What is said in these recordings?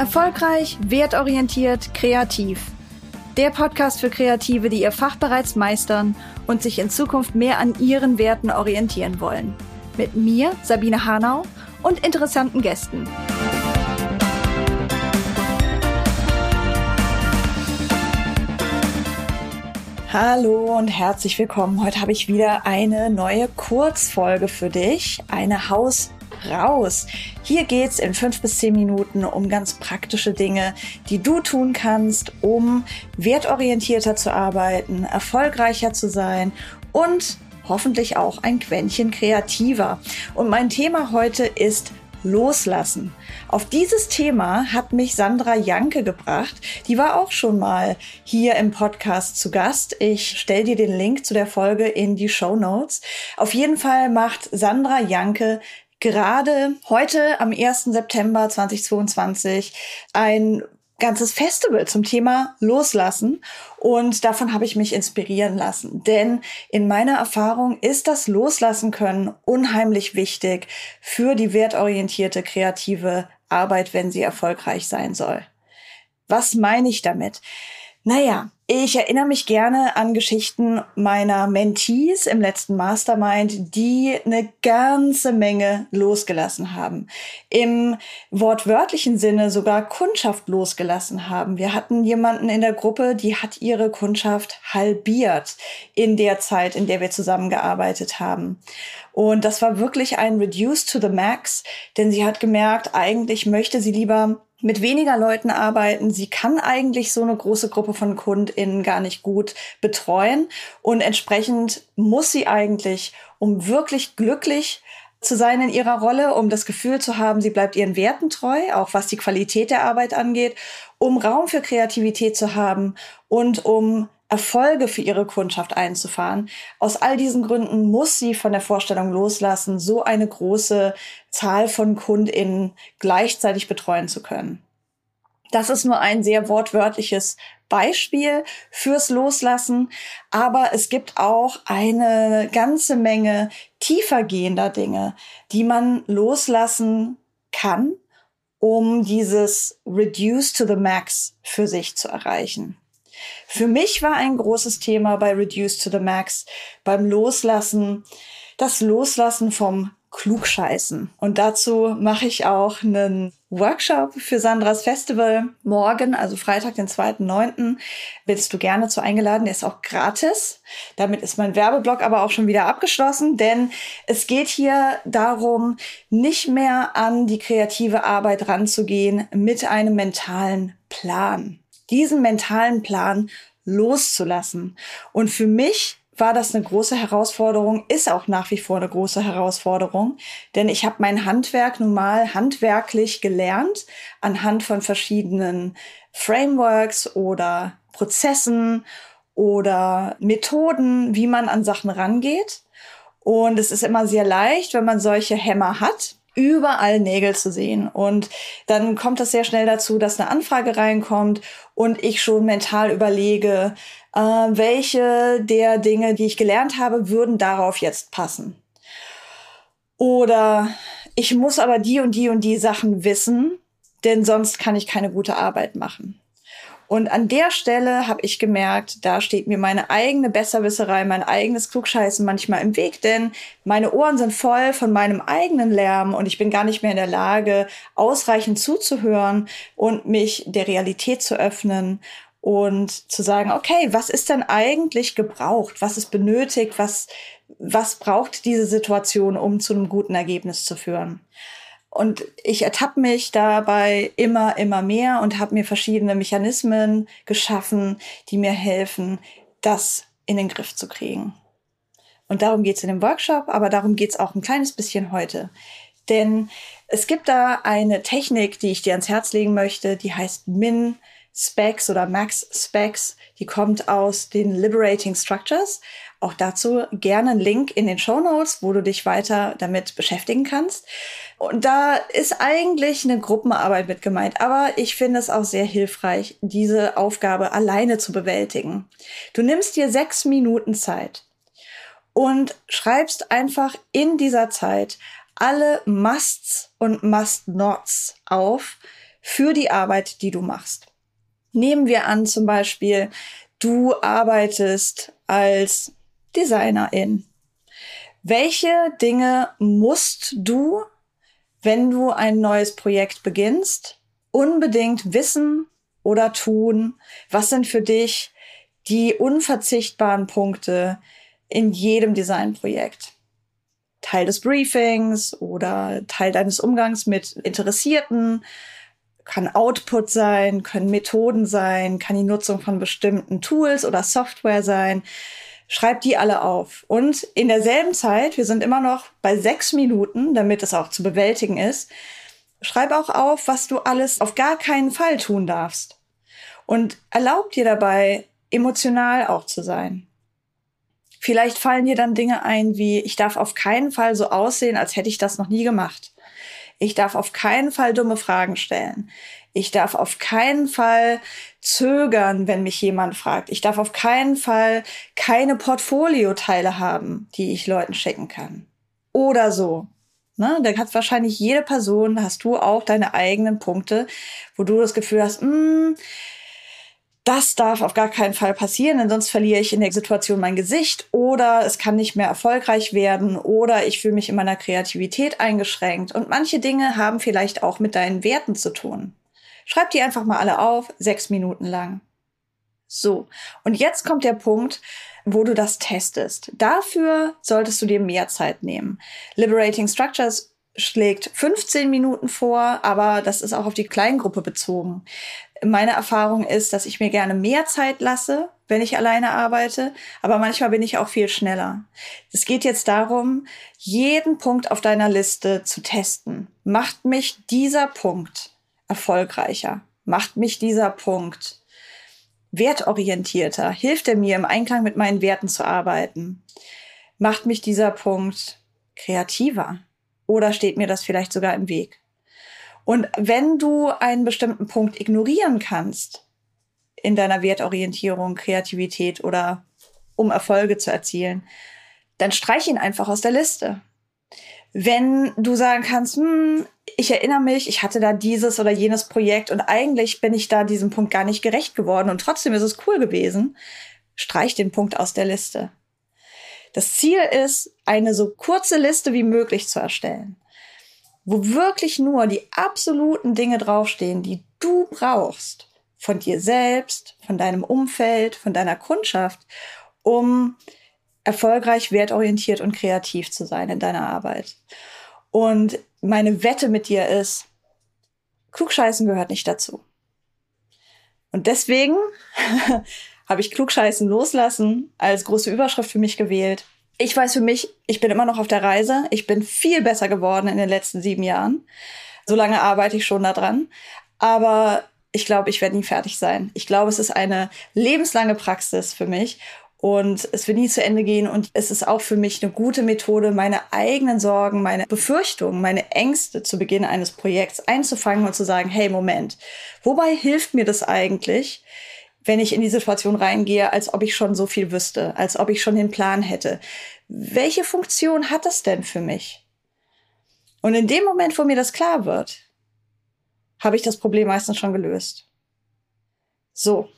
Erfolgreich, wertorientiert, kreativ. Der Podcast für Kreative, die ihr Fach bereits meistern und sich in Zukunft mehr an ihren Werten orientieren wollen. Mit mir, Sabine Hanau, und interessanten Gästen. Hallo und herzlich willkommen. Heute habe ich wieder eine neue Kurzfolge für dich, eine Haus raus. Hier geht's in fünf bis zehn Minuten um ganz praktische Dinge, die du tun kannst, um wertorientierter zu arbeiten, erfolgreicher zu sein und hoffentlich auch ein Quäntchen kreativer. Und mein Thema heute ist Loslassen. Auf dieses Thema hat mich Sandra Janke gebracht. Die war auch schon mal hier im Podcast zu Gast. Ich stelle dir den Link zu der Folge in die Show Notes. Auf jeden Fall macht Sandra Janke gerade heute am 1. September 2022 ein ganzes Festival zum Thema Loslassen und davon habe ich mich inspirieren lassen. Denn in meiner Erfahrung ist das Loslassen können unheimlich wichtig für die wertorientierte kreative Arbeit, wenn sie erfolgreich sein soll. Was meine ich damit? Naja, ich erinnere mich gerne an Geschichten meiner Mentees im letzten Mastermind, die eine ganze Menge losgelassen haben. Im wortwörtlichen Sinne sogar Kundschaft losgelassen haben. Wir hatten jemanden in der Gruppe, die hat ihre Kundschaft halbiert in der Zeit, in der wir zusammengearbeitet haben. Und das war wirklich ein Reduce to the Max, denn sie hat gemerkt, eigentlich möchte sie lieber mit weniger Leuten arbeiten. Sie kann eigentlich so eine große Gruppe von KundInnen gar nicht gut betreuen. Und entsprechend muss sie eigentlich, um wirklich glücklich zu sein in ihrer Rolle, um das Gefühl zu haben, sie bleibt ihren Werten treu, auch was die Qualität der Arbeit angeht, um Raum für Kreativität zu haben und um Erfolge für ihre Kundschaft einzufahren. Aus all diesen Gründen muss sie von der Vorstellung loslassen, so eine große Zahl von KundInnen gleichzeitig betreuen zu können. Das ist nur ein sehr wortwörtliches Beispiel fürs Loslassen, aber es gibt auch eine ganze Menge tiefergehender Dinge, die man loslassen kann, um dieses Reduce to the Max für sich zu erreichen. Für mich war ein großes Thema bei Reduce to the Max beim Loslassen, das Loslassen vom Klugscheißen. Und dazu mache ich auch einen Workshop für Sandras Festival morgen, also Freitag, den 2.9. Bist du gerne zu eingeladen. Der ist auch gratis. Damit ist mein Werbeblock aber auch schon wieder abgeschlossen, denn es geht hier darum, nicht mehr an die kreative Arbeit ranzugehen mit einem mentalen Plan diesen mentalen Plan loszulassen. Und für mich war das eine große Herausforderung, ist auch nach wie vor eine große Herausforderung, denn ich habe mein Handwerk nun mal handwerklich gelernt anhand von verschiedenen Frameworks oder Prozessen oder Methoden, wie man an Sachen rangeht. Und es ist immer sehr leicht, wenn man solche Hämmer hat, überall Nägel zu sehen. Und dann kommt es sehr schnell dazu, dass eine Anfrage reinkommt und ich schon mental überlege, äh, welche der Dinge, die ich gelernt habe, würden darauf jetzt passen. Oder ich muss aber die und die und die Sachen wissen, denn sonst kann ich keine gute Arbeit machen. Und an der Stelle habe ich gemerkt, da steht mir meine eigene Besserwisserei, mein eigenes Klugscheißen manchmal im Weg, denn meine Ohren sind voll von meinem eigenen Lärm und ich bin gar nicht mehr in der Lage, ausreichend zuzuhören und mich der Realität zu öffnen und zu sagen, okay, was ist denn eigentlich gebraucht? Was ist benötigt? Was, was braucht diese Situation, um zu einem guten Ergebnis zu führen? Und ich ertappe mich dabei immer, immer mehr und habe mir verschiedene Mechanismen geschaffen, die mir helfen, das in den Griff zu kriegen. Und darum geht's in dem Workshop, aber darum geht's auch ein kleines bisschen heute. Denn es gibt da eine Technik, die ich dir ans Herz legen möchte, die heißt Min Specs oder Max Specs. Die kommt aus den Liberating Structures. Auch dazu gerne einen Link in den Show Notes, wo du dich weiter damit beschäftigen kannst. Und da ist eigentlich eine Gruppenarbeit mit gemeint. Aber ich finde es auch sehr hilfreich, diese Aufgabe alleine zu bewältigen. Du nimmst dir sechs Minuten Zeit und schreibst einfach in dieser Zeit alle Musts und Must-Nots auf für die Arbeit, die du machst. Nehmen wir an, zum Beispiel, du arbeitest als Designerin. Welche Dinge musst du, wenn du ein neues Projekt beginnst, unbedingt wissen oder tun? Was sind für dich die unverzichtbaren Punkte in jedem Designprojekt? Teil des Briefings oder Teil deines Umgangs mit Interessierten, kann Output sein, können Methoden sein, kann die Nutzung von bestimmten Tools oder Software sein. Schreib die alle auf. Und in derselben Zeit, wir sind immer noch bei sechs Minuten, damit es auch zu bewältigen ist, schreib auch auf, was du alles auf gar keinen Fall tun darfst. Und erlaub dir dabei, emotional auch zu sein. Vielleicht fallen dir dann Dinge ein wie, ich darf auf keinen Fall so aussehen, als hätte ich das noch nie gemacht. Ich darf auf keinen Fall dumme Fragen stellen. Ich darf auf keinen Fall zögern, wenn mich jemand fragt. Ich darf auf keinen Fall keine Portfolioteile haben, die ich Leuten schicken kann. Oder so. Ne? Da hat wahrscheinlich jede Person, hast du auch deine eigenen Punkte, wo du das Gefühl hast, mh, hm, das darf auf gar keinen Fall passieren, denn sonst verliere ich in der Situation mein Gesicht oder es kann nicht mehr erfolgreich werden oder ich fühle mich in meiner Kreativität eingeschränkt. Und manche Dinge haben vielleicht auch mit deinen Werten zu tun. Schreib die einfach mal alle auf, sechs Minuten lang. So, und jetzt kommt der Punkt, wo du das testest. Dafür solltest du dir mehr Zeit nehmen. Liberating Structures schlägt 15 Minuten vor, aber das ist auch auf die Kleingruppe bezogen. Meine Erfahrung ist, dass ich mir gerne mehr Zeit lasse, wenn ich alleine arbeite, aber manchmal bin ich auch viel schneller. Es geht jetzt darum, jeden Punkt auf deiner Liste zu testen. Macht mich dieser Punkt erfolgreicher? Macht mich dieser Punkt wertorientierter? Hilft er mir im Einklang mit meinen Werten zu arbeiten? Macht mich dieser Punkt kreativer? Oder steht mir das vielleicht sogar im Weg? Und wenn du einen bestimmten Punkt ignorieren kannst in deiner Wertorientierung, Kreativität oder um Erfolge zu erzielen, dann streich ihn einfach aus der Liste. Wenn du sagen kannst, hm, ich erinnere mich, ich hatte da dieses oder jenes Projekt und eigentlich bin ich da diesem Punkt gar nicht gerecht geworden und trotzdem ist es cool gewesen, streich den Punkt aus der Liste. Das Ziel ist, eine so kurze Liste wie möglich zu erstellen wo wirklich nur die absoluten Dinge draufstehen, die du brauchst, von dir selbst, von deinem Umfeld, von deiner Kundschaft, um erfolgreich, wertorientiert und kreativ zu sein in deiner Arbeit. Und meine Wette mit dir ist, Klugscheißen gehört nicht dazu. Und deswegen habe ich Klugscheißen loslassen als große Überschrift für mich gewählt ich weiß für mich, ich bin immer noch auf der Reise. Ich bin viel besser geworden in den letzten sieben Jahren. So lange arbeite ich schon daran. Aber ich glaube, ich werde nie fertig sein. Ich glaube, es ist eine lebenslange Praxis für mich und es wird nie zu Ende gehen. Und es ist auch für mich eine gute Methode, meine eigenen Sorgen, meine Befürchtungen, meine Ängste zu Beginn eines Projekts einzufangen und zu sagen, hey, Moment, wobei hilft mir das eigentlich? Wenn ich in die Situation reingehe, als ob ich schon so viel wüsste, als ob ich schon den Plan hätte. Welche Funktion hat das denn für mich? Und in dem Moment, wo mir das klar wird, habe ich das Problem meistens schon gelöst. So,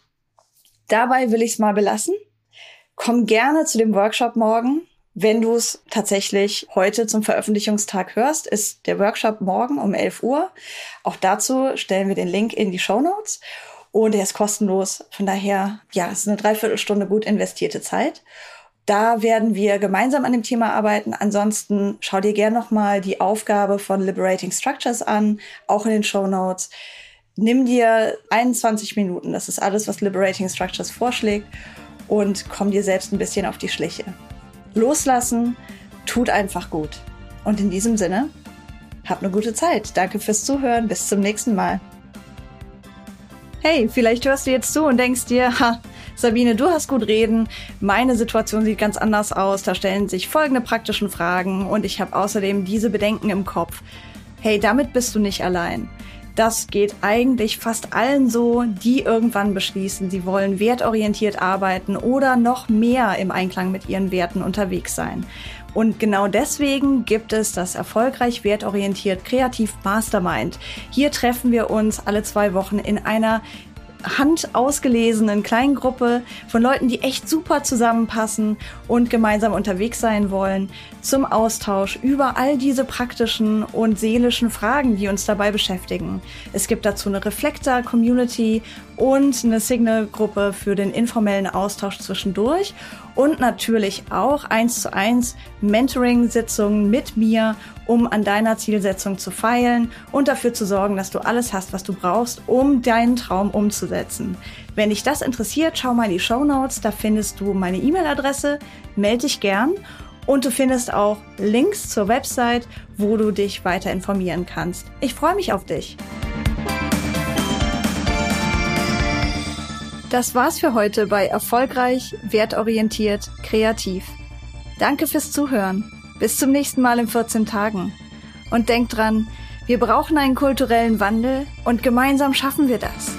dabei will ich es mal belassen. Komm gerne zu dem Workshop morgen. Wenn du es tatsächlich heute zum Veröffentlichungstag hörst, ist der Workshop morgen um 11 Uhr. Auch dazu stellen wir den Link in die Show Notes. Und er ist kostenlos. Von daher, ja, es ist eine Dreiviertelstunde gut investierte Zeit. Da werden wir gemeinsam an dem Thema arbeiten. Ansonsten schau dir gerne nochmal die Aufgabe von Liberating Structures an, auch in den Show Notes. Nimm dir 21 Minuten, das ist alles, was Liberating Structures vorschlägt, und komm dir selbst ein bisschen auf die Schliche. Loslassen tut einfach gut. Und in diesem Sinne, hab eine gute Zeit. Danke fürs Zuhören. Bis zum nächsten Mal. Hey, vielleicht hörst du jetzt zu und denkst dir, ha, Sabine, du hast gut reden. Meine Situation sieht ganz anders aus. Da stellen sich folgende praktischen Fragen und ich habe außerdem diese Bedenken im Kopf. Hey, damit bist du nicht allein. Das geht eigentlich fast allen so, die irgendwann beschließen, sie wollen wertorientiert arbeiten oder noch mehr im Einklang mit ihren Werten unterwegs sein. Und genau deswegen gibt es das erfolgreich wertorientiert Kreativ Mastermind. Hier treffen wir uns alle zwei Wochen in einer handausgelesenen kleinen Gruppe von Leuten, die echt super zusammenpassen und gemeinsam unterwegs sein wollen, zum Austausch über all diese praktischen und seelischen Fragen, die uns dabei beschäftigen. Es gibt dazu eine Reflektor-Community und eine Signal-Gruppe für den informellen Austausch zwischendurch und natürlich auch eins zu eins Mentoring-Sitzungen mit mir, um an deiner Zielsetzung zu feilen und dafür zu sorgen, dass du alles hast, was du brauchst, um deinen Traum umzusetzen. Wenn dich das interessiert, schau mal in die Show Notes, da findest du meine E-Mail-Adresse, melde dich gern und du findest auch Links zur Website, wo du dich weiter informieren kannst. Ich freue mich auf dich. Das war's für heute bei Erfolgreich, Wertorientiert, Kreativ. Danke fürs Zuhören. Bis zum nächsten Mal in 14 Tagen. Und denk dran, wir brauchen einen kulturellen Wandel und gemeinsam schaffen wir das.